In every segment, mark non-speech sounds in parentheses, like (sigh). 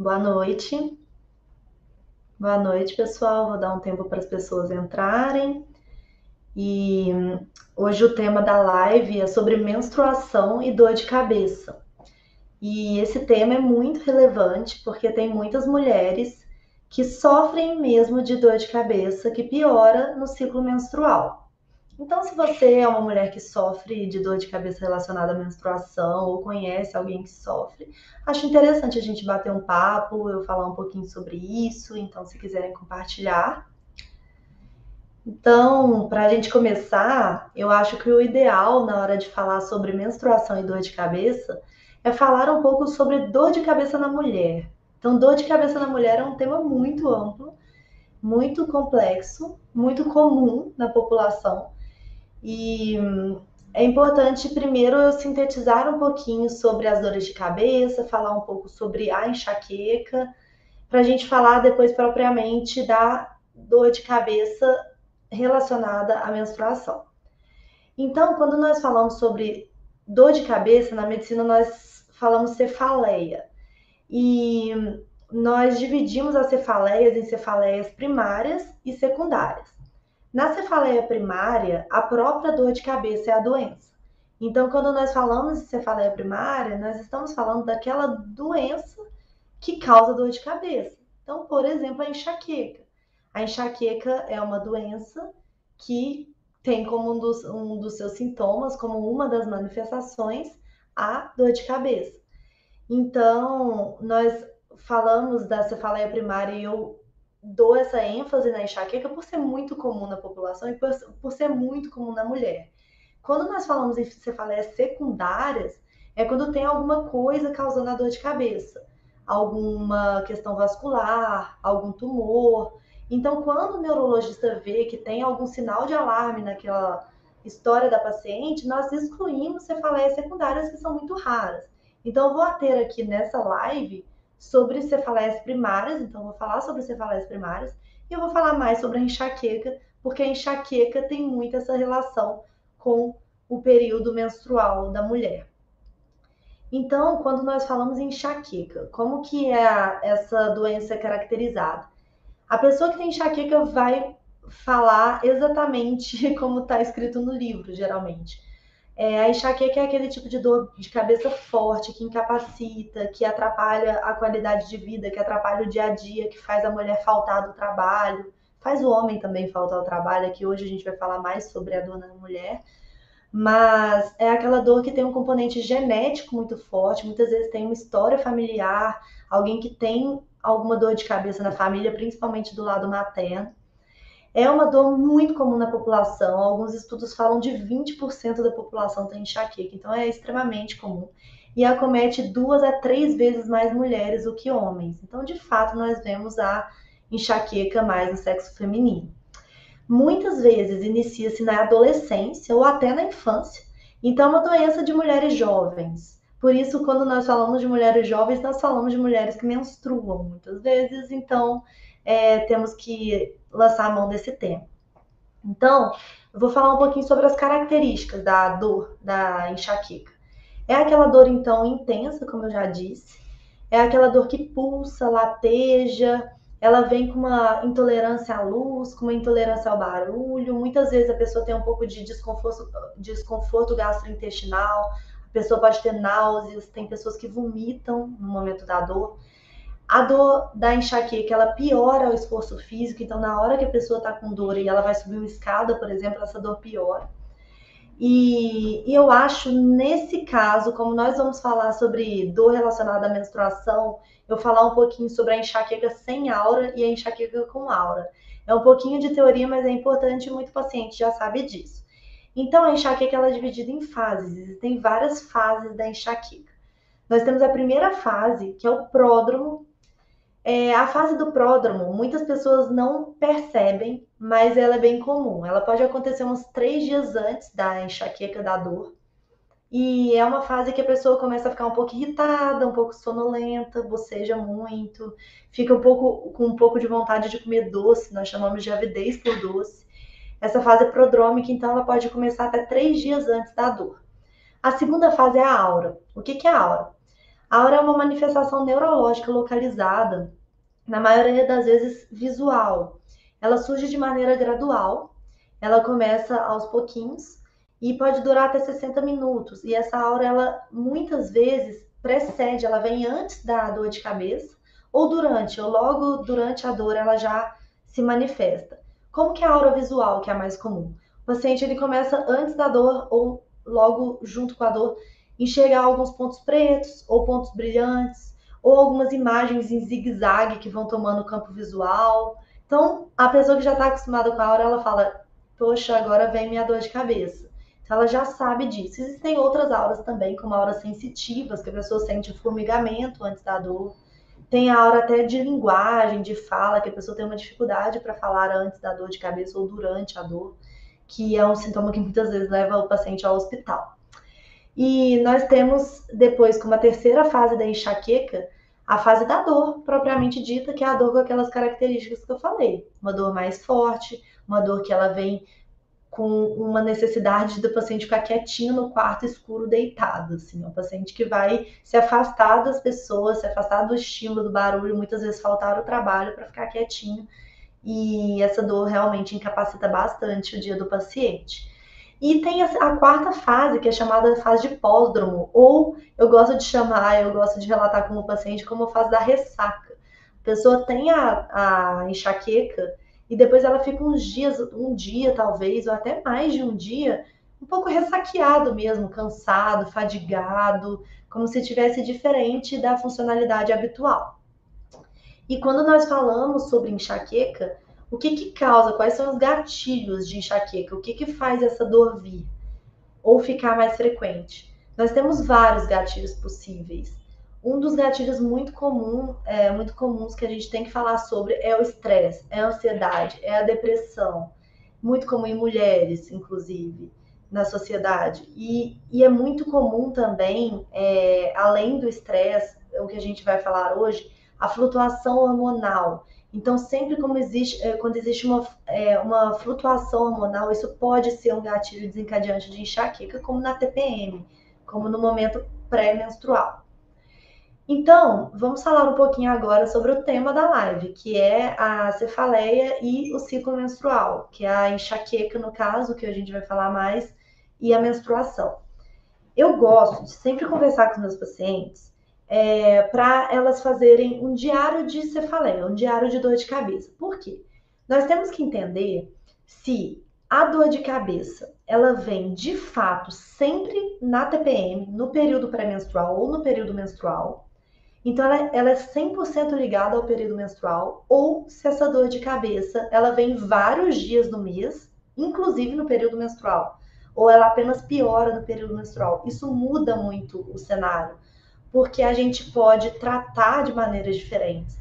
Boa noite. Boa noite, pessoal. Vou dar um tempo para as pessoas entrarem. E hoje o tema da live é sobre menstruação e dor de cabeça. E esse tema é muito relevante porque tem muitas mulheres que sofrem mesmo de dor de cabeça que piora no ciclo menstrual. Então, se você é uma mulher que sofre de dor de cabeça relacionada à menstruação ou conhece alguém que sofre, acho interessante a gente bater um papo, eu falar um pouquinho sobre isso. Então, se quiserem compartilhar, então, para a gente começar, eu acho que o ideal na hora de falar sobre menstruação e dor de cabeça é falar um pouco sobre dor de cabeça na mulher. Então, dor de cabeça na mulher é um tema muito amplo, muito complexo, muito comum na população. E é importante primeiro eu sintetizar um pouquinho sobre as dores de cabeça, falar um pouco sobre a enxaqueca, para a gente falar depois propriamente da dor de cabeça relacionada à menstruação. Então, quando nós falamos sobre dor de cabeça, na medicina nós falamos cefaleia. E nós dividimos as cefaleias em cefaleias primárias e secundárias. Na cefaleia primária, a própria dor de cabeça é a doença. Então, quando nós falamos de cefaleia primária, nós estamos falando daquela doença que causa dor de cabeça. Então, por exemplo, a enxaqueca. A enxaqueca é uma doença que tem como um dos, um dos seus sintomas, como uma das manifestações, a dor de cabeça. Então, nós falamos da cefaleia primária e eu dou essa ênfase na enxaqueca por ser muito comum na população e por, por ser muito comum na mulher. Quando nós falamos em cefaleias secundárias, é quando tem alguma coisa causando a dor de cabeça, alguma questão vascular, algum tumor, então, quando o neurologista vê que tem algum sinal de alarme naquela história da paciente, nós excluímos cefaleias secundárias que são muito raras. Então, eu vou ter aqui nessa live sobre cefaleias primárias, então vou falar sobre cefaleias primárias e eu vou falar mais sobre a enxaqueca, porque a enxaqueca tem muito essa relação com o período menstrual da mulher. Então, quando nós falamos em enxaqueca, como que é essa doença caracterizada? A pessoa que tem enxaqueca vai falar exatamente (laughs) como está escrito no livro, geralmente. É, a enxaqueca é aquele tipo de dor de cabeça forte, que incapacita, que atrapalha a qualidade de vida, que atrapalha o dia a dia, que faz a mulher faltar do trabalho, faz o homem também faltar ao trabalho, que hoje a gente vai falar mais sobre a dor na mulher. Mas é aquela dor que tem um componente genético muito forte, muitas vezes tem uma história familiar, alguém que tem alguma dor de cabeça na família, principalmente do lado materno. É uma dor muito comum na população. Alguns estudos falam de 20% da população tem enxaqueca, então é extremamente comum. E acomete duas a três vezes mais mulheres do que homens. Então, de fato, nós vemos a enxaqueca mais no sexo feminino. Muitas vezes inicia-se na adolescência ou até na infância. Então, é uma doença de mulheres jovens. Por isso, quando nós falamos de mulheres jovens, nós falamos de mulheres que menstruam muitas vezes, então é, temos que lançar a mão desse tema. Então, eu vou falar um pouquinho sobre as características da dor da enxaqueca. É aquela dor, então, intensa, como eu já disse, é aquela dor que pulsa, lateja, ela vem com uma intolerância à luz, com uma intolerância ao barulho. Muitas vezes a pessoa tem um pouco de desconforto, desconforto gastrointestinal, a pessoa pode ter náuseas, tem pessoas que vomitam no momento da dor. A dor da enxaqueca, ela piora o esforço físico, então na hora que a pessoa está com dor e ela vai subir uma escada, por exemplo, essa dor piora. E, e, eu acho, nesse caso, como nós vamos falar sobre dor relacionada à menstruação, eu falar um pouquinho sobre a enxaqueca sem aura e a enxaqueca com aura. É um pouquinho de teoria, mas é importante e muito paciente já sabe disso. Então, a enxaqueca ela é dividida em fases, existem várias fases da enxaqueca. Nós temos a primeira fase, que é o pródromo. É, a fase do pródromo, muitas pessoas não percebem, mas ela é bem comum. Ela pode acontecer uns três dias antes da enxaqueca, da dor. E é uma fase que a pessoa começa a ficar um pouco irritada, um pouco sonolenta, boceja muito, fica um pouco com um pouco de vontade de comer doce, nós chamamos de avidez por doce. Essa fase é prodrômica, então ela pode começar até três dias antes da dor. A segunda fase é a aura. O que, que é a aura? A aura é uma manifestação neurológica localizada, na maioria das vezes visual. Ela surge de maneira gradual, ela começa aos pouquinhos e pode durar até 60 minutos. E essa aura, ela muitas vezes precede, ela vem antes da dor de cabeça, ou durante, ou logo durante a dor ela já se manifesta. Como que é a aura visual, que é a mais comum? O paciente ele começa antes da dor ou logo junto com a dor enxergar alguns pontos pretos ou pontos brilhantes ou algumas imagens em zigue-zague que vão tomando o campo visual. Então, a pessoa que já está acostumada com a aura, ela fala: "Poxa, agora vem minha dor de cabeça". Então, ela já sabe disso. Existem outras auras também, como auras sensitivas, que a pessoa sente formigamento antes da dor. Tem a aura até de linguagem, de fala, que a pessoa tem uma dificuldade para falar antes da dor de cabeça ou durante a dor, que é um sintoma que muitas vezes leva o paciente ao hospital. E nós temos depois, como a terceira fase da enxaqueca, a fase da dor, propriamente dita, que é a dor com aquelas características que eu falei. Uma dor mais forte, uma dor que ela vem com uma necessidade do paciente ficar quietinho no quarto escuro deitado, assim, um paciente que vai se afastar das pessoas, se afastar do estímulo do barulho, muitas vezes faltar o trabalho para ficar quietinho, e essa dor realmente incapacita bastante o dia do paciente. E tem a, quarta fase, que é chamada fase de pós-dromo, ou eu gosto de chamar, eu gosto de relatar como paciente como a fase da ressaca. A pessoa tem a, a enxaqueca e depois ela fica uns dias, um dia talvez, ou até mais de um dia, um pouco ressaqueado mesmo, cansado, fadigado, como se tivesse diferente da funcionalidade habitual. E quando nós falamos sobre enxaqueca, o que que causa? Quais são os gatilhos de enxaqueca? O que que faz essa dor vir ou ficar mais frequente? Nós temos vários gatilhos possíveis. Um dos gatilhos muito comum, é, muito comuns que a gente tem que falar sobre é o estresse, é a ansiedade, é a depressão, muito comum em mulheres, inclusive, na sociedade. E, e é muito comum também, é, além do estresse, o que a gente vai falar hoje, a flutuação hormonal. Então, sempre como existe, é, quando existe uma, é, uma flutuação hormonal, isso pode ser um gatilho desencadeante de enxaqueca, como na TPM, como no momento pré-menstrual. Então, vamos falar um pouquinho agora sobre o tema da live, que é a cefaleia e o ciclo menstrual, que é a enxaqueca, no caso, que a gente vai falar mais, e a menstruação. Eu gosto de sempre conversar com os meus pacientes é, para elas fazerem um diário de cefaleia, um diário de dor de cabeça. Por quê? Nós temos que entender se a dor de cabeça ela vem de fato sempre na TPM, no período pré-menstrual ou no período menstrual, então, ela, ela é 100% ligada ao período menstrual, ou se essa dor de cabeça, ela vem vários dias no mês, inclusive no período menstrual, ou ela apenas piora no período menstrual. Isso muda muito o cenário, porque a gente pode tratar de maneiras diferentes.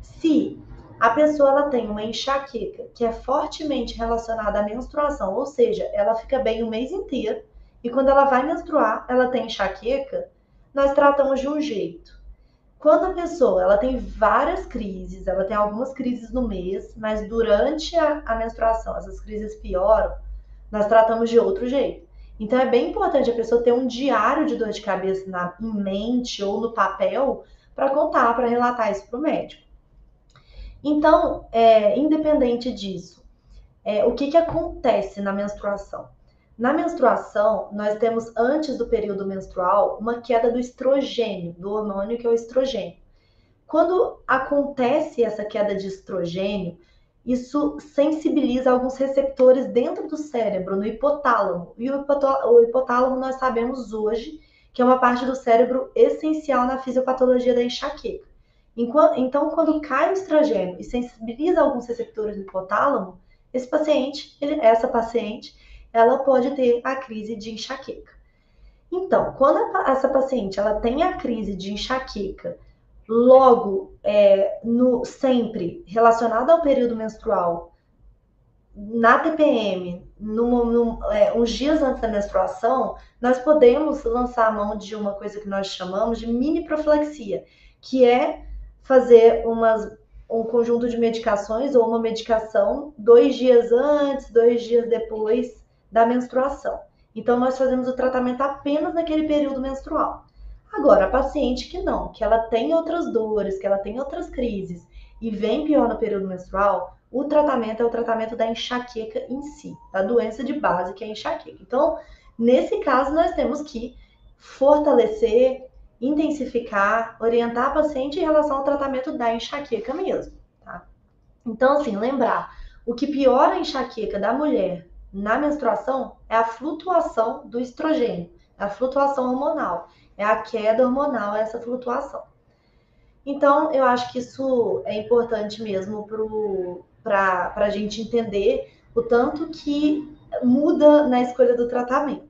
Se a pessoa ela tem uma enxaqueca que é fortemente relacionada à menstruação, ou seja, ela fica bem o mês inteiro, e quando ela vai menstruar, ela tem enxaqueca, nós tratamos de um jeito. Quando a pessoa ela tem várias crises, ela tem algumas crises no mês, mas durante a, a menstruação essas crises pioram, nós tratamos de outro jeito. Então é bem importante a pessoa ter um diário de dor de cabeça na, mente ou no papel para contar, para relatar isso para o médico. Então, é, independente disso, é, o que, que acontece na menstruação? Na menstruação, nós temos antes do período menstrual uma queda do estrogênio, do hormônio que é o estrogênio. Quando acontece essa queda de estrogênio, isso sensibiliza alguns receptores dentro do cérebro, no hipotálamo. E o hipotálamo nós sabemos hoje que é uma parte do cérebro essencial na fisiopatologia da enxaqueca. Então, quando cai o estrogênio e sensibiliza alguns receptores do hipotálamo, esse paciente, essa paciente, ela pode ter a crise de enxaqueca. Então, quando essa paciente ela tem a crise de enxaqueca, logo é, no sempre relacionada ao período menstrual, na TPM, no, no, é, uns dias antes da menstruação, nós podemos lançar a mão de uma coisa que nós chamamos de mini profilaxia, que é fazer umas, um conjunto de medicações ou uma medicação dois dias antes, dois dias depois da menstruação. Então, nós fazemos o tratamento apenas naquele período menstrual. Agora, a paciente que não, que ela tem outras dores, que ela tem outras crises e vem pior no período menstrual, o tratamento é o tratamento da enxaqueca em si, da doença de base que é a enxaqueca. Então, nesse caso, nós temos que fortalecer, intensificar, orientar a paciente em relação ao tratamento da enxaqueca mesmo, tá? Então, assim, lembrar, o que piora a enxaqueca da mulher na menstruação é a flutuação do estrogênio, a flutuação hormonal, é a queda hormonal, essa flutuação. Então, eu acho que isso é importante mesmo para a gente entender o tanto que muda na escolha do tratamento.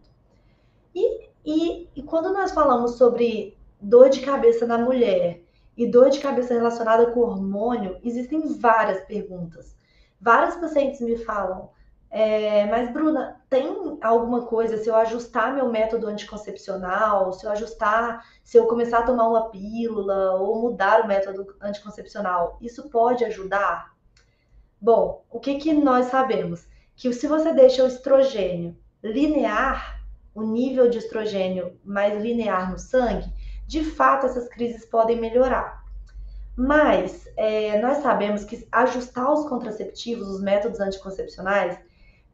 E, e, e quando nós falamos sobre dor de cabeça na mulher e dor de cabeça relacionada com hormônio, existem várias perguntas. Várias pacientes me falam, é, mas, Bruna, tem alguma coisa, se eu ajustar meu método anticoncepcional, se eu ajustar, se eu começar a tomar uma pílula ou mudar o método anticoncepcional, isso pode ajudar? Bom, o que, que nós sabemos? Que se você deixa o estrogênio linear, o nível de estrogênio mais linear no sangue, de fato essas crises podem melhorar. Mas é, nós sabemos que ajustar os contraceptivos, os métodos anticoncepcionais,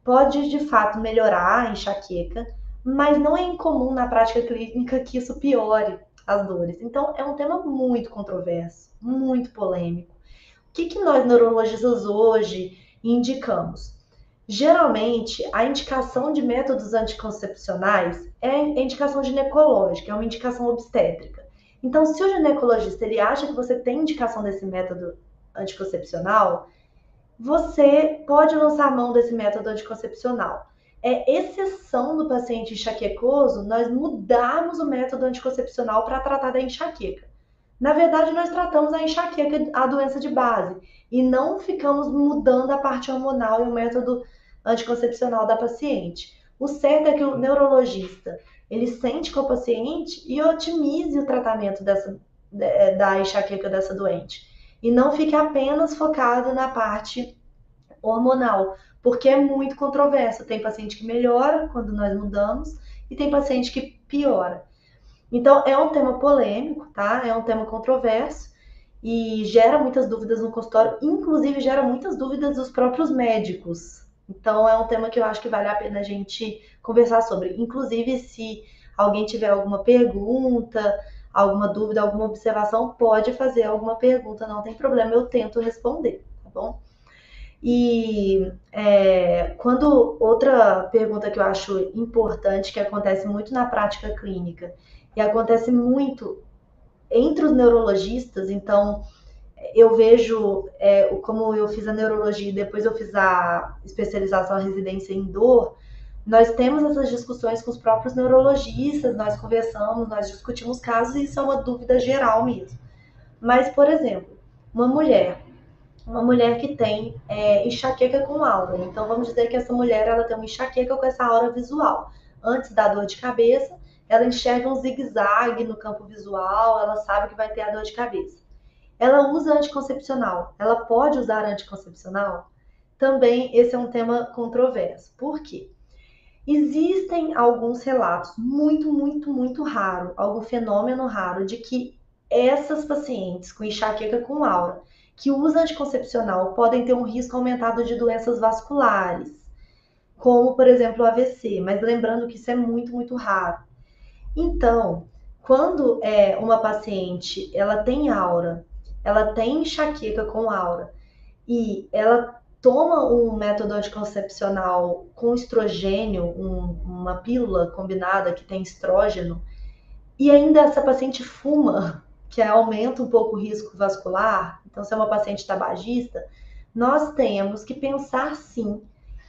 pode de fato melhorar a enxaqueca, mas não é incomum na prática clínica que isso piore as dores. Então, é um tema muito controverso, muito polêmico. O que, que nós neurologistas hoje indicamos? Geralmente, a indicação de métodos anticoncepcionais é indicação ginecológica, é uma indicação obstétrica. Então, se o ginecologista ele acha que você tem indicação desse método anticoncepcional, você pode lançar mão desse método anticoncepcional. É exceção do paciente enxaquecoso nós mudarmos o método anticoncepcional para tratar da enxaqueca. Na verdade, nós tratamos a enxaqueca, a doença de base, e não ficamos mudando a parte hormonal e o método anticoncepcional da paciente. O certo é que o neurologista ele sente com o paciente e otimize o tratamento dessa, da enxaqueca dessa doente e não fique apenas focado na parte hormonal, porque é muito controverso. Tem paciente que melhora quando nós mudamos e tem paciente que piora. Então, é um tema polêmico, tá? É um tema controverso e gera muitas dúvidas no consultório, inclusive gera muitas dúvidas dos próprios médicos. Então, é um tema que eu acho que vale a pena a gente conversar sobre. Inclusive, se alguém tiver alguma pergunta, alguma dúvida, alguma observação, pode fazer alguma pergunta, não tem problema, eu tento responder, tá bom? E é, quando outra pergunta que eu acho importante, que acontece muito na prática clínica, e acontece muito entre os neurologistas, então eu vejo, é, como eu fiz a neurologia e depois eu fiz a especialização, a residência em dor, nós temos essas discussões com os próprios neurologistas, nós conversamos, nós discutimos casos e isso é uma dúvida geral mesmo. Mas, por exemplo, uma mulher, uma mulher que tem é, enxaqueca com aura, então vamos dizer que essa mulher ela tem uma enxaqueca com essa aura visual. Antes da dor de cabeça, ela enxerga um zigue-zague no campo visual, ela sabe que vai ter a dor de cabeça. Ela usa anticoncepcional. Ela pode usar anticoncepcional? Também esse é um tema controverso. Por quê? Existem alguns relatos, muito, muito, muito raro, algum fenômeno raro, de que essas pacientes com enxaqueca com aura que usam anticoncepcional podem ter um risco aumentado de doenças vasculares, como, por exemplo, o AVC, mas lembrando que isso é muito, muito raro. Então, quando é uma paciente, ela tem aura, ela tem enxaqueca com aura, e ela toma um método anticoncepcional com estrogênio, um, uma pílula combinada que tem estrógeno, e ainda essa paciente fuma, que aumenta um pouco o risco vascular, então se é uma paciente tabagista, nós temos que pensar sim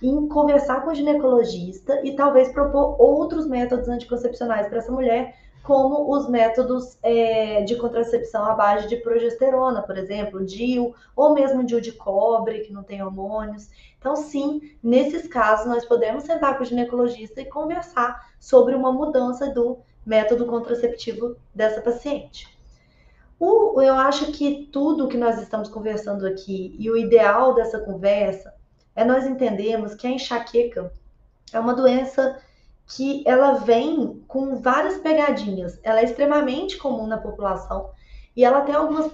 em conversar com o ginecologista e talvez propor outros métodos anticoncepcionais para essa mulher como os métodos é, de contracepção à base de progesterona, por exemplo, DIU, ou mesmo DIU de cobre, que não tem hormônios. Então, sim, nesses casos, nós podemos sentar com o ginecologista e conversar sobre uma mudança do método contraceptivo dessa paciente. O, eu acho que tudo que nós estamos conversando aqui e o ideal dessa conversa é nós entendermos que a enxaqueca é uma doença que ela vem com várias pegadinhas. Ela é extremamente comum na população e ela tem algumas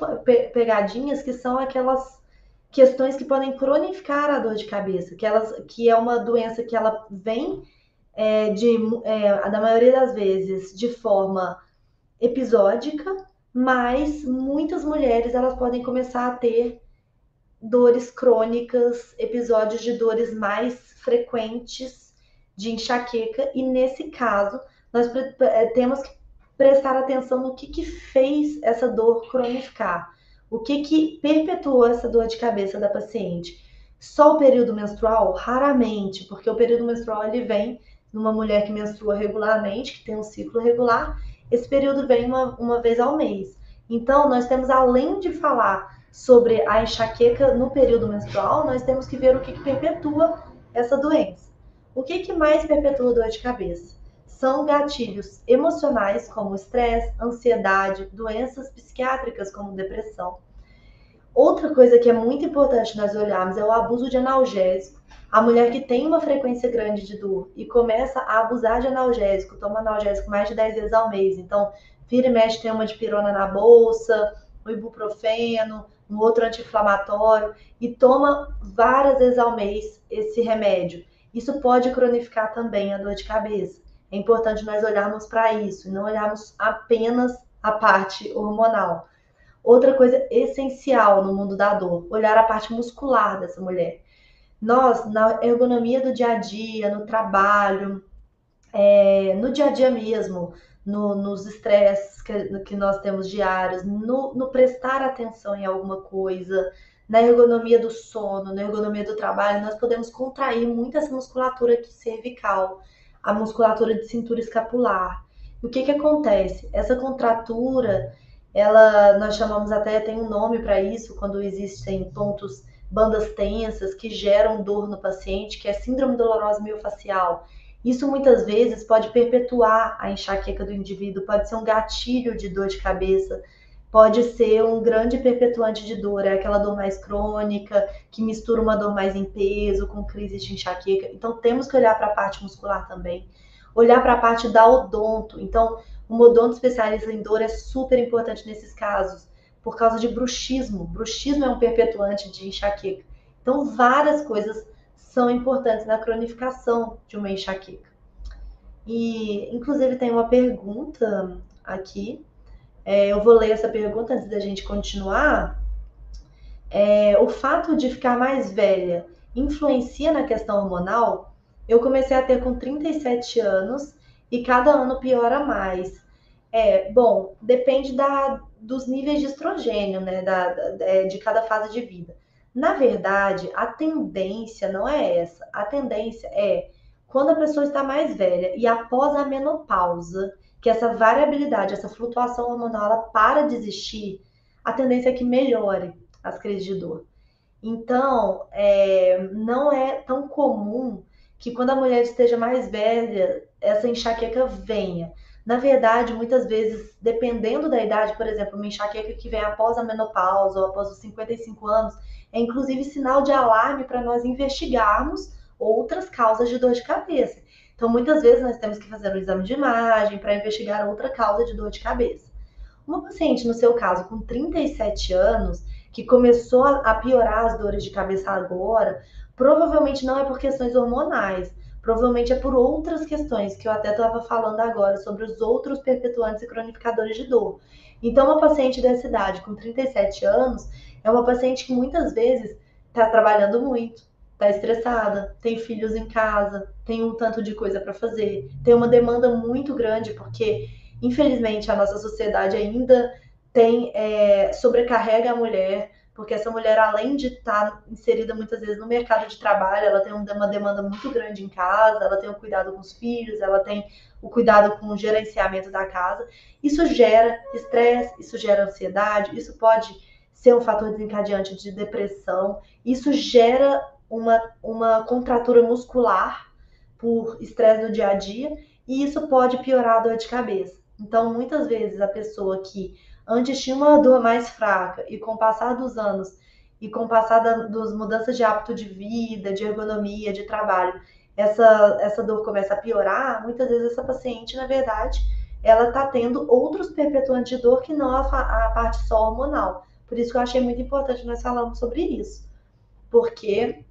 pegadinhas que são aquelas questões que podem cronificar a dor de cabeça, que, elas, que é uma doença que ela vem é, de, é, da maioria das vezes de forma episódica, mas muitas mulheres elas podem começar a ter dores crônicas, episódios de dores mais frequentes de enxaqueca, e nesse caso, nós é, temos que prestar atenção no que, que fez essa dor cronificar, o que, que perpetuou essa dor de cabeça da paciente. Só o período menstrual? Raramente, porque o período menstrual ele vem numa mulher que menstrua regularmente, que tem um ciclo regular, esse período vem uma, uma vez ao mês. Então, nós temos, além de falar sobre a enxaqueca no período menstrual, nós temos que ver o que, que perpetua essa doença. O que, que mais perpetua dor de cabeça? São gatilhos emocionais, como estresse, ansiedade, doenças psiquiátricas, como depressão. Outra coisa que é muito importante nós olharmos é o abuso de analgésico. A mulher que tem uma frequência grande de dor e começa a abusar de analgésico, toma analgésico mais de 10 vezes ao mês. Então, vira e mexe, tem uma de pirona na bolsa, o ibuprofeno, um outro anti-inflamatório e toma várias vezes ao mês esse remédio. Isso pode cronificar também a dor de cabeça. É importante nós olharmos para isso e não olharmos apenas a parte hormonal. Outra coisa essencial no mundo da dor, olhar a parte muscular dessa mulher. Nós, na ergonomia do dia a dia, no trabalho, é, no dia a dia mesmo, no, nos estresses que, que, nós temos diários, no, no prestar atenção em alguma coisa, na ergonomia do sono, na ergonomia do trabalho, nós podemos contrair muito essa musculatura aqui cervical, a musculatura de cintura escapular. O que que acontece? Essa contratura, ela nós chamamos até tem um nome para isso quando existem pontos bandas tensas que geram dor no paciente, que é síndrome dolorosa miofascial. Isso muitas vezes pode perpetuar a enxaqueca do indivíduo, pode ser um gatilho de dor de cabeça, pode ser um grande perpetuante de dor, é aquela dor mais crônica, que mistura uma dor mais em peso com crise de enxaqueca. Então temos que olhar para a parte muscular também, olhar para a parte da odonto. Então, o odonto especialista em dor é super importante nesses casos, por causa de bruxismo. Bruxismo é um perpetuante de enxaqueca. Então, várias coisas são importantes na cronificação de uma enxaqueca. E, inclusive, tem uma pergunta aqui. É, eu vou ler essa pergunta antes da gente continuar. É, o fato de ficar mais velha influencia na questão hormonal? Eu comecei a ter com 37 anos e cada ano piora mais. É, bom, depende da, dos níveis de estrogênio, né, da, da, é, de cada fase de vida. Na verdade, a tendência não é essa. A tendência é quando a pessoa está mais velha e após a menopausa, que essa variabilidade, essa flutuação hormonal, ela para de existir, a tendência é que melhore as crises de dor. Então, é, não é tão comum que quando a mulher esteja mais velha, essa enxaqueca venha. Na verdade, muitas vezes, dependendo da idade, por exemplo, uma enxaqueca que vem após a menopausa ou após os 55 anos, é inclusive sinal de alarme para nós investigarmos outras causas de dor de cabeça. Então, muitas vezes nós temos que fazer um exame de imagem para investigar outra causa de dor de cabeça. Uma paciente, no seu caso, com 37 anos, que começou a piorar as dores de cabeça agora, provavelmente não é por questões hormonais, provavelmente é por outras questões que eu até estava falando agora sobre os outros perpetuantes e cronificadores de dor. Então, uma paciente dessa idade, com 37 anos, é uma paciente que muitas vezes está trabalhando muito, está estressada, tem filhos em casa, tem um tanto de coisa para fazer, tem uma demanda muito grande, porque infelizmente a nossa sociedade ainda tem é, sobrecarrega a mulher, porque essa mulher, além de estar tá inserida muitas vezes no mercado de trabalho, ela tem uma demanda muito grande em casa, ela tem o cuidado com os filhos, ela tem o cuidado com o gerenciamento da casa. Isso gera estresse, isso gera ansiedade, isso pode ser um fator desencadeante de depressão. Isso gera uma, uma contratura muscular por estresse no dia a dia e isso pode piorar a dor de cabeça. Então, muitas vezes, a pessoa que antes tinha uma dor mais fraca e com o passar dos anos e com o passar das mudanças de hábito de vida, de ergonomia, de trabalho, essa, essa dor começa a piorar, muitas vezes essa paciente, na verdade, ela está tendo outros perpetuantes de dor que não a, a, parte só hormonal. Por isso que eu achei muito importante nós falarmos sobre isso. Porque,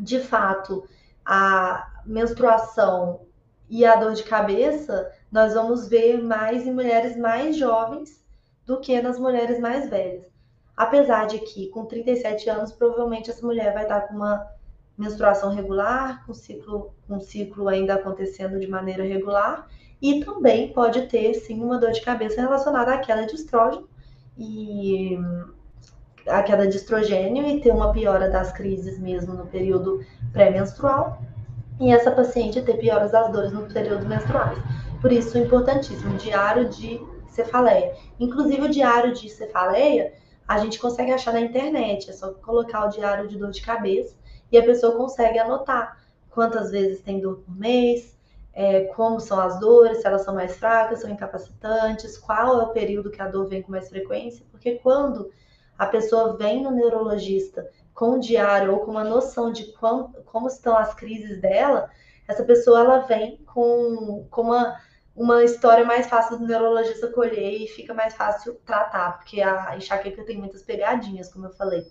de fato, a menstruação e a dor de cabeça, nós vamos ver mais em mulheres mais jovens do que nas mulheres mais velhas. Apesar de que, com 37 anos, provavelmente essa mulher vai estar com uma menstruação regular, com ciclo, com ciclo ainda acontecendo de maneira regular, e também pode ter, sim, uma dor de cabeça relacionada à queda de estrógeno e a queda de estrogênio e ter uma piora das crises mesmo no período pré-menstrual e essa paciente ter pioras das dores no período menstruais. Por isso, importantíssimo, diário de cefaleia. Inclusive, o diário de cefaleia a gente consegue achar na internet, é só colocar o diário de dor de cabeça e a pessoa consegue anotar quantas vezes tem dor por mês, é, como são as dores, se elas são mais fracas, são incapacitantes, qual é o período que a dor vem com mais frequência, porque quando a pessoa vem no neurologista com um diário ou com uma noção de como, como estão as crises dela, essa pessoa ela vem com, com uma, uma história mais fácil do neurologista colher e fica mais fácil tratar, porque a enxaqueca tem muitas pegadinhas, como eu falei.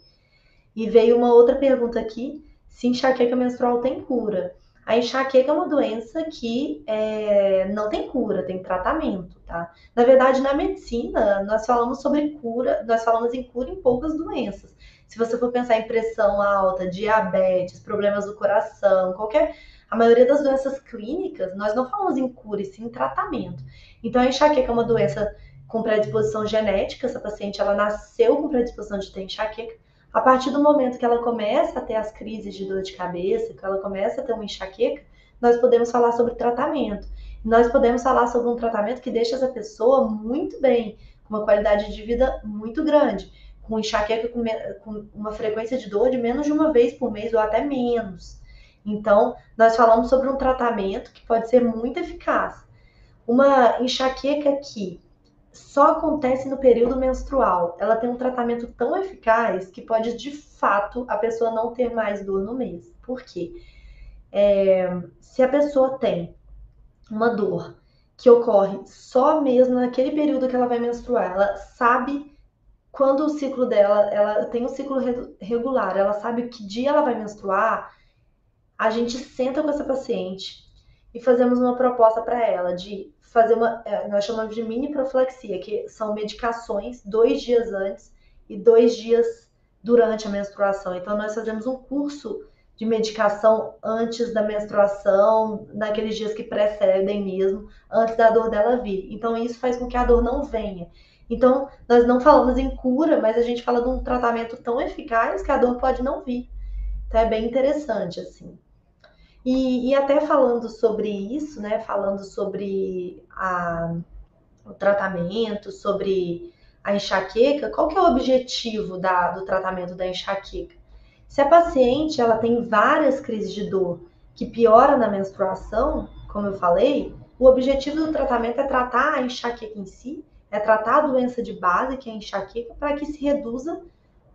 E veio uma outra pergunta aqui, se enxaqueca menstrual tem cura. A enxaqueca é uma doença que é, não tem cura, tem tratamento, tá? Na verdade, na medicina, nós falamos sobre cura, nós falamos em cura em poucas doenças. Se você for pensar em pressão alta, diabetes, problemas do coração, qualquer. A maioria das doenças clínicas, nós não falamos em cura, e sim em tratamento. Então, a enxaqueca é uma doença com predisposição genética, essa paciente ela nasceu com predisposição de ter enxaqueca. A partir do momento que ela começa a ter as crises de dor de cabeça, que ela começa a ter uma enxaqueca, nós podemos falar sobre tratamento. Nós podemos falar sobre um tratamento que deixa essa pessoa muito bem, com uma qualidade de vida muito grande com enxaqueca com, com uma frequência de dor de menos de uma vez por mês ou até menos. Então, nós falamos sobre um tratamento que pode ser muito eficaz. Uma enxaqueca que só acontece no período menstrual, ela tem um tratamento tão eficaz que pode, de fato, a pessoa não ter mais dor no mês. Por quê? É, se a pessoa tem uma dor que ocorre só mesmo naquele período que ela vai menstruar, ela sabe quando o ciclo dela, ela tem um ciclo regular, ela sabe que dia ela vai menstruar, a gente senta com essa paciente e fazemos uma proposta para ela de fazer uma, é, nós chamamos de mini profilaxia, que são medicações dois dias antes e dois dias durante a menstruação. Então nós fazemos um curso de medicação antes da menstruação, naqueles dias que precedem mesmo, antes da dor dela vir. Então isso faz com que a dor não venha. Então, nós não falamos em cura, mas a gente fala de um tratamento tão eficaz que a dor pode não vir. Então, é bem interessante, assim. E, e até falando sobre isso, né, falando sobre a, o tratamento, sobre a enxaqueca, qual que é o objetivo da, do tratamento da enxaqueca? Se a paciente ela tem várias crises de dor que piora na menstruação, como eu falei, o objetivo do tratamento é tratar a enxaqueca em si é tratar a doença de base, que é a enxaqueca, para que se reduza,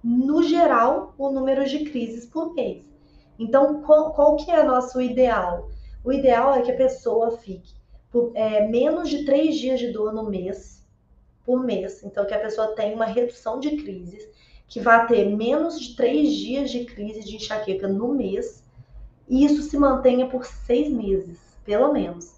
no geral, o número de crises por mês. Então, qual, qual que é nosso ideal? O ideal é que a pessoa fique por é, menos de três dias de dor no mês, por mês. Então, que a pessoa tenha uma redução de crises, que vai ter menos de três dias de crise de enxaqueca no mês, e isso se mantenha por seis meses, pelo menos.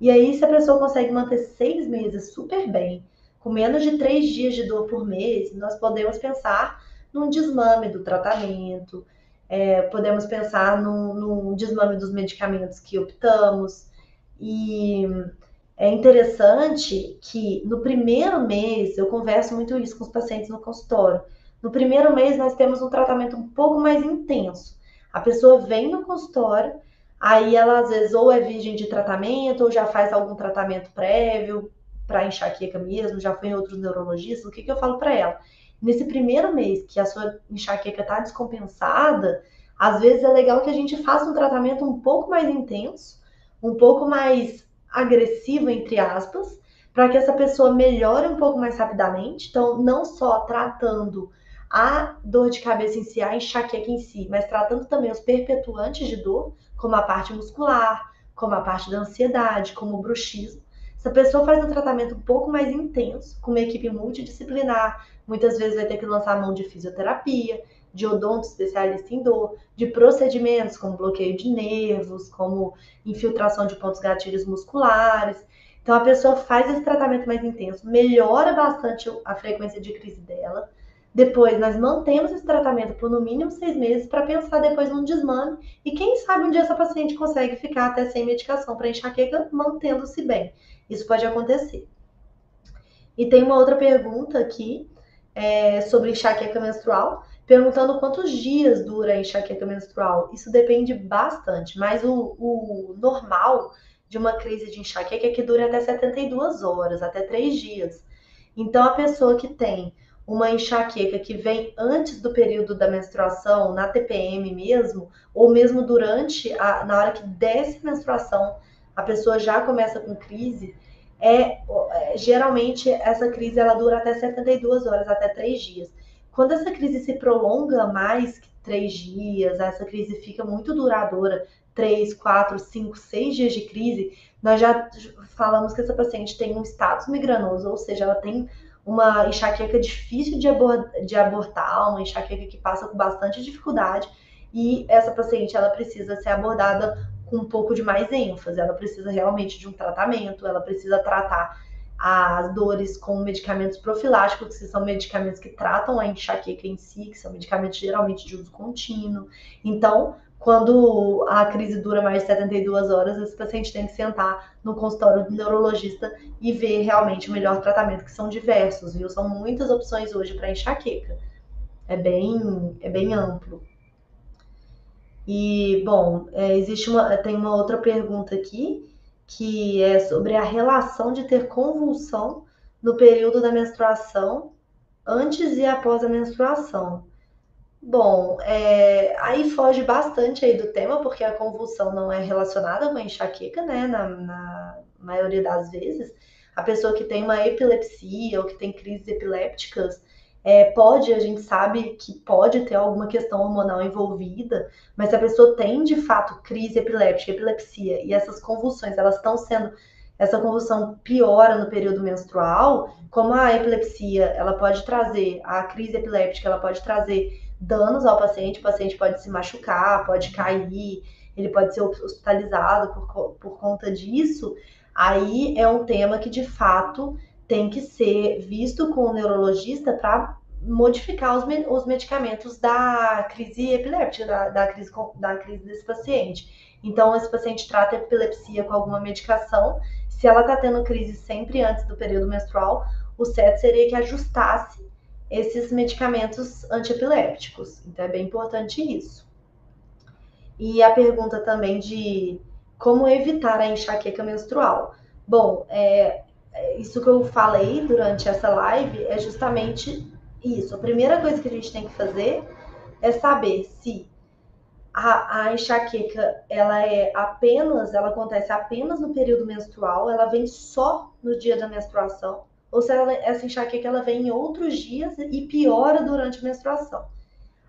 E aí, se a pessoa consegue manter seis meses super bem, com menos de três dias de dor por mês, nós podemos pensar num desmame do tratamento, é, podemos pensar num, num desmame dos medicamentos que optamos. E é interessante que no primeiro mês, eu converso muito isso com os pacientes no consultório. No primeiro mês, nós temos um tratamento um pouco mais intenso. A pessoa vem no consultório, aí ela às vezes ou é virgem de tratamento, ou já faz algum tratamento prévio, para enxaqueca mesmo, já foi em outros neurologistas, o que, que eu falo para ela? Nesse primeiro mês que a sua enxaqueca está descompensada, às vezes é legal que a gente faça um tratamento um pouco mais intenso, um pouco mais agressivo, entre aspas, para que essa pessoa melhore um pouco mais rapidamente. Então, não só tratando a dor de cabeça em si, a enxaqueca em si, mas tratando também os perpetuantes de dor, como a parte muscular, como a parte da ansiedade, como o bruxismo. Essa pessoa faz um tratamento um pouco mais intenso, com uma equipe multidisciplinar, muitas vezes vai ter que lançar a mão de fisioterapia, de odonto especialista em dor, de procedimentos como bloqueio de nervos, como infiltração de pontos gatilhos musculares. Então a pessoa faz esse tratamento mais intenso, melhora bastante a frequência de crise dela, depois, nós mantemos esse tratamento por no mínimo seis meses para pensar depois num desmame e quem sabe um dia essa paciente consegue ficar até sem medicação para enxaqueca, mantendo-se bem. Isso pode acontecer. E tem uma outra pergunta aqui é, sobre enxaqueca menstrual, perguntando quantos dias dura a enxaqueca menstrual. Isso depende bastante, mas o, o normal de uma crise de enxaqueca é que dure até 72 horas, até 3 dias. Então, a pessoa que tem uma enxaqueca que vem antes do período da menstruação, na TPM mesmo, ou mesmo durante, a, na hora que desce a menstruação, a pessoa já começa com crise, é, é, geralmente essa crise ela dura até 72 horas, até 3 dias. Quando essa crise se prolonga mais que 3 dias, essa crise fica muito duradoura, 3, 4, 5, 6 dias de crise, nós já falamos que essa paciente tem um status migranoso, ou seja, ela tem uma enxaqueca difícil de, abor de abortar, uma enxaqueca que passa com bastante dificuldade, e essa paciente ela precisa ser abordada com um pouco de mais ênfase, ela precisa realmente de um tratamento, ela precisa tratar as dores com medicamentos profiláticos, que são medicamentos que tratam a enxaqueca em si, que são medicamentos geralmente de uso contínuo. Então, quando a crise dura mais de 72 horas, esse paciente tem que sentar no consultório do neurologista e ver realmente o melhor tratamento, que são diversos, viu? São muitas opções hoje para enxaqueca. É bem, é bem amplo. E, bom, é, existe uma, tem uma outra pergunta aqui, que é sobre a relação de ter convulsão no período da menstruação, antes e após a menstruação. Bom, é, aí foge bastante aí do tema, porque a convulsão não é relacionada com a enxaqueca, né? Na, na maioria das vezes. A pessoa que tem uma epilepsia ou que tem crises epilépticas, é, pode, a gente sabe que pode ter alguma questão hormonal envolvida, mas se a pessoa tem de fato crise epiléptica, epilepsia, e essas convulsões, elas estão sendo, essa convulsão piora no período menstrual, como a epilepsia, ela pode trazer, a crise epiléptica, ela pode trazer danos ao paciente, o paciente pode se machucar, pode cair, ele pode ser hospitalizado por, por conta disso, aí é um tema que de fato tem que ser visto com o neurologista para modificar os, os, medicamentos da crise epiléptica, da, da, crise, da crise desse paciente. Então, esse paciente trata epilepsia com alguma medicação. Se ela está tendo crise sempre antes do período menstrual, o certo seria que ajustasse esses medicamentos antiepilépticos. Então é bem importante isso. E a pergunta também de como evitar a enxaqueca menstrual. Bom, é, isso que eu falei durante essa live é justamente isso. A primeira coisa que a gente tem que fazer é saber se a, a, enxaqueca ela é apenas, ela acontece apenas no período menstrual, ela vem só no dia da menstruação, ou se ela, essa enxaqueca ela vem em outros dias e piora durante a menstruação.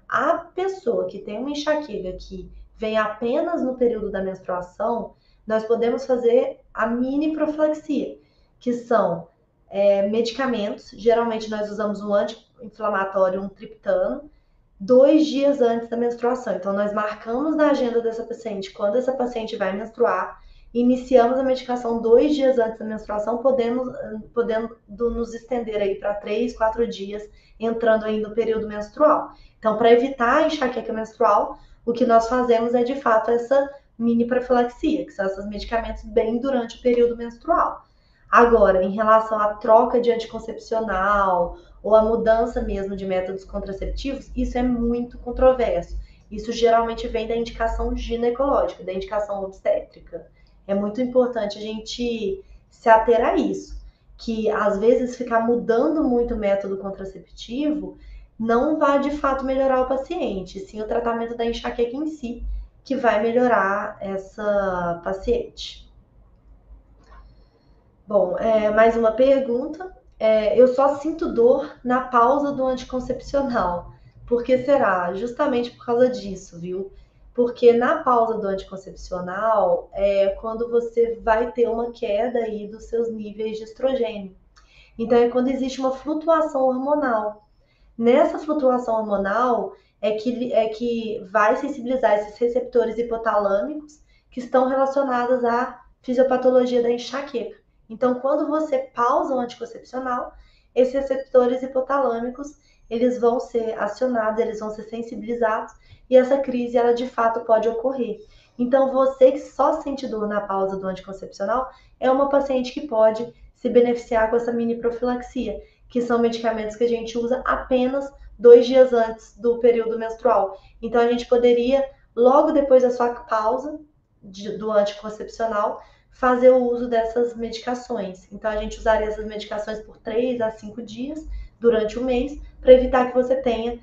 A pessoa que tem uma enxaqueca que vem apenas no período da menstruação, nós podemos fazer a mini profilaxia, que são é, medicamentos. Geralmente nós usamos um anti-inflamatório, um triptano, dois dias antes da menstruação. Então nós marcamos na agenda dessa paciente quando essa paciente vai menstruar iniciamos a medicação dois dias antes da menstruação, podendo, podendo nos estender aí para três, quatro dias, entrando aí no período menstrual. Então, para evitar a enxaqueca menstrual, o que nós fazemos é de fato essa mini profilaxia, que são esses medicamentos bem durante o período menstrual. Agora, em relação à troca de anticoncepcional ou a mudança mesmo de métodos contraceptivos, isso é muito controverso. Isso geralmente vem da indicação ginecológica, da indicação obstétrica é muito importante a gente se ater a isso. Que às vezes ficar mudando muito o método contraceptivo não vai de fato melhorar o paciente, sim o tratamento da enxaqueca em si, que vai melhorar essa paciente. Bom, é, mais uma pergunta. é, eu só sinto dor na pausa do anticoncepcional. Por que será? Justamente por causa disso, viu? Porque na pausa do anticoncepcional é quando você vai ter uma queda aí dos seus níveis de estrogênio. Então é quando existe uma flutuação hormonal. Nessa flutuação hormonal é que, é que vai sensibilizar esses receptores hipotalâmicos que estão relacionados à fisiopatologia da enxaqueca. Então, quando você pausa o anticoncepcional, esses receptores hipotalâmicos eles vão ser acionados, eles vão ser sensibilizados e essa crise ela de fato pode ocorrer. Então, você que só sente dor na pausa do anticoncepcional é uma paciente que pode se beneficiar com essa mini profilaxia, que são medicamentos que a gente usa apenas dois dias antes do período menstrual. Então, a gente poderia, logo depois da sua pausa de, do anticoncepcional, fazer o uso dessas medicações. Então, a gente usaria essas medicações por 3 a 5 dias durante o mês para evitar que você tenha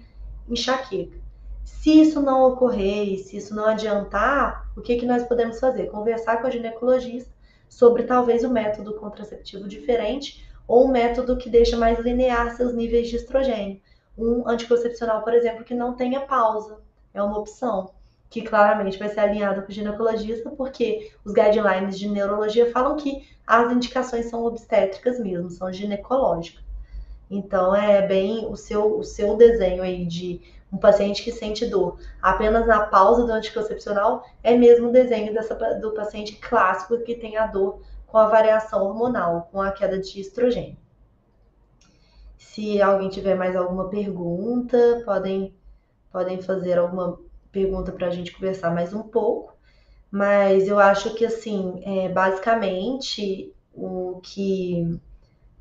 enxaqueca. Se isso não ocorrer e se isso não adiantar, o que, que nós podemos fazer? Conversar com a ginecologista sobre talvez um método contraceptivo diferente ou um método que deixa mais linear seus níveis de estrogênio. Um anticoncepcional, por exemplo, que não tenha pausa, é uma opção que claramente vai ser alinhado com o ginecologista, porque os guidelines de neurologia falam que as indicações são obstétricas mesmo, são ginecológicas. Então é bem o seu, o seu desenho aí de um paciente que sente dor apenas na pausa do anticoncepcional é mesmo o desenho dessa, do paciente clássico que tem a dor com a variação hormonal, com a queda de estrogênio. Se alguém tiver mais alguma pergunta, podem, podem fazer alguma pergunta para a gente conversar mais um pouco, mas eu acho que, assim, é, basicamente, o que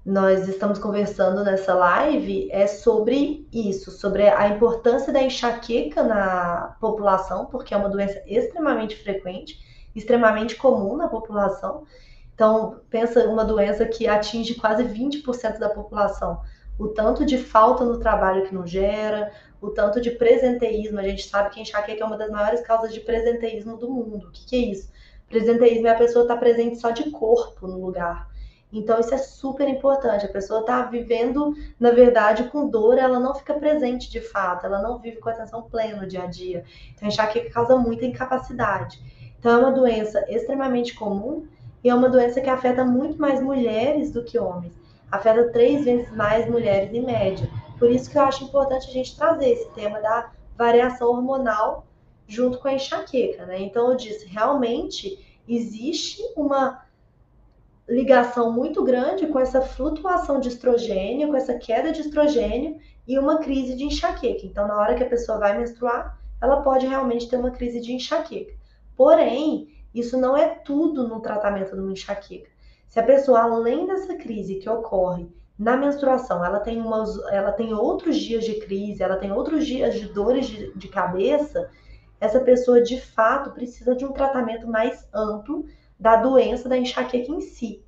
nós estamos conversando nessa live é sobre isso, sobre a importância da enxaqueca na população, porque é uma doença extremamente frequente, extremamente comum na população. Então, pensa uma doença que atinge quase 20% da população. O tanto de falta no trabalho que não gera, o tanto de presenteísmo. A gente sabe que enxaqueca é uma das maiores causas de presenteísmo do mundo. O que, que é isso? Presenteísmo é a pessoa estar tá presente só de corpo no lugar. Então, isso é super importante. A pessoa está vivendo, na verdade, com dor, ela não fica presente de fato, ela não vive com atenção plena no dia a dia. Então, enxaqueca causa muita incapacidade. Então, é uma doença extremamente comum e é uma doença que afeta muito mais mulheres do que homens. Afeta três vezes mais mulheres em média. Por isso que eu acho importante a gente trazer esse tema da variação hormonal junto com a enxaqueca, né? Então eu disse, realmente existe uma ligação muito grande com essa flutuação de estrogênio, com essa queda de estrogênio e uma crise de enxaqueca. Então, na hora que a pessoa vai menstruar, ela pode realmente ter uma crise de enxaqueca. Porém, isso não é tudo no tratamento de uma enxaqueca. Se a pessoa, além dessa crise que ocorre na menstruação, ela tem, umas, ela tem outros dias de crise, ela tem outros dias de dores de, de cabeça, essa pessoa de fato precisa de um tratamento mais amplo da doença da enxaqueca em si.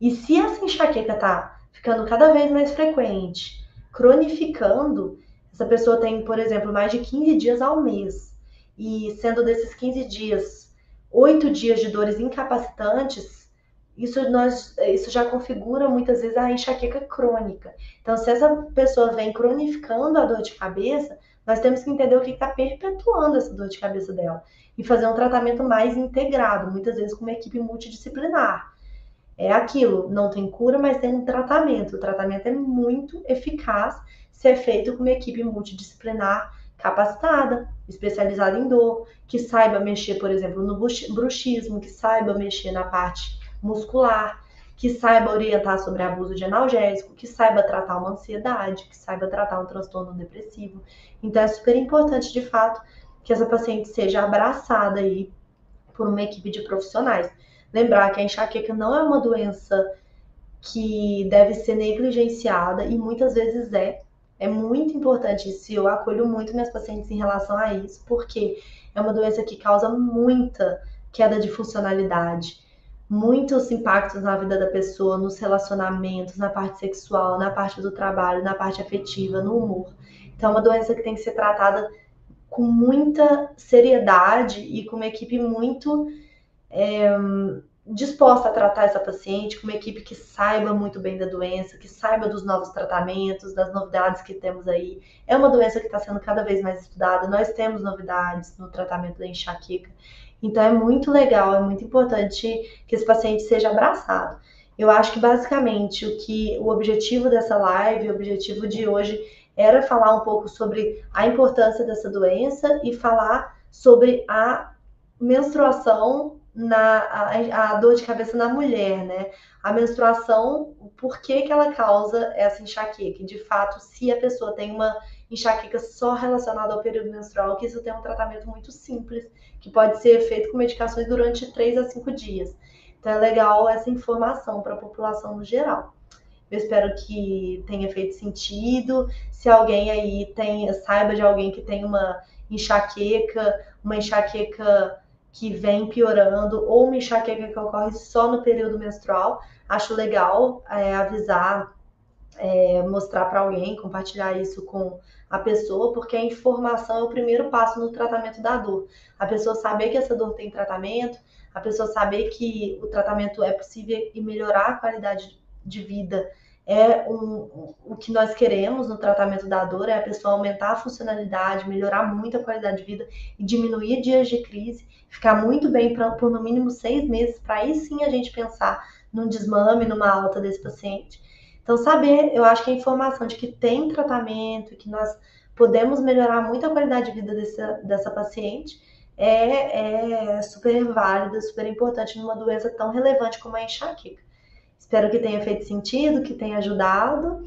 E se essa enxaqueca tá ficando cada vez mais frequente, cronificando, essa pessoa tem, por exemplo, mais de 15 dias ao mês, e sendo desses 15 dias, 8 dias de dores incapacitantes, isso, nós, isso já configura muitas vezes a enxaqueca crônica. Então, se essa pessoa vem cronificando a dor de cabeça, nós temos que entender o que está perpetuando essa dor de cabeça dela e fazer um tratamento mais integrado, muitas vezes com uma equipe multidisciplinar. É aquilo, não tem cura, mas tem um tratamento. O tratamento é muito eficaz se é feito com uma equipe multidisciplinar capacitada, especializada em dor, que saiba mexer, por exemplo, no bruxismo, que saiba mexer na parte muscular, que saiba orientar sobre abuso de analgésico, que saiba tratar uma ansiedade, que saiba tratar um transtorno depressivo. Então é super importante, de fato, que essa paciente seja abraçada aí por uma equipe de profissionais. Lembrar que a enxaqueca não é uma doença que deve ser negligenciada e muitas vezes é. É muito importante isso. Eu acolho muito minhas pacientes em relação a isso, porque é uma doença que causa muita queda de funcionalidade muitos impactos na vida da pessoa, nos relacionamentos, na parte sexual, na parte do trabalho, na parte afetiva, no humor. Então, é uma doença que tem que ser tratada com muita seriedade e com uma equipe muito é, disposta a tratar essa paciente com uma equipe que saiba muito bem da doença, que saiba dos novos tratamentos, das novidades que temos aí. É uma doença que está sendo cada vez mais estudada, nós temos novidades no tratamento da enxaqueca. Então é muito legal, é muito importante que esse paciente seja abraçado. Eu acho que basicamente o que o objetivo dessa live, o objetivo de hoje era falar um pouco sobre a importância dessa doença e falar sobre a menstruação na a, a, dor de cabeça na mulher, né? A menstruação, por que, que ela causa essa enxaqueca? De fato, se a pessoa tem uma enxaqueca só relacionada ao período menstrual, que isso tem um tratamento muito simples, que pode ser feito com medicações durante 3 a 5 dias. Então é legal essa informação para a população no geral. Eu espero que tenha feito sentido. Se alguém aí tem, saiba de alguém que tem uma enxaqueca, uma enxaqueca que vem piorando ou uma enxaqueca que ocorre só no período menstrual, acho legal é, avisar, é, mostrar para alguém, compartilhar isso com a pessoa, porque a informação é o primeiro passo no tratamento da dor. A pessoa saber que essa dor tem tratamento, a pessoa saber que o tratamento é possível e melhorar a qualidade de vida é um, o que nós queremos no tratamento da dor, é a pessoa aumentar a funcionalidade, melhorar muito a qualidade de vida e diminuir dias de crise, ficar muito bem pra, por no mínimo seis meses, para aí sim a gente pensar num desmame, numa alta desse paciente. Então, saber, eu acho que a informação de que tem tratamento, que nós podemos melhorar muito a qualidade de vida dessa, dessa paciente, é, é super válida, super importante numa doença tão relevante como a enxaqueca. Espero que tenha feito sentido, que tenha ajudado.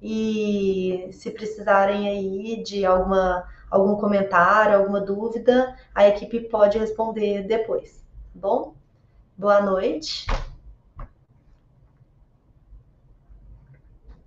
E se precisarem aí de alguma, algum comentário, alguma dúvida, a equipe pode responder depois, tá bom? Boa noite.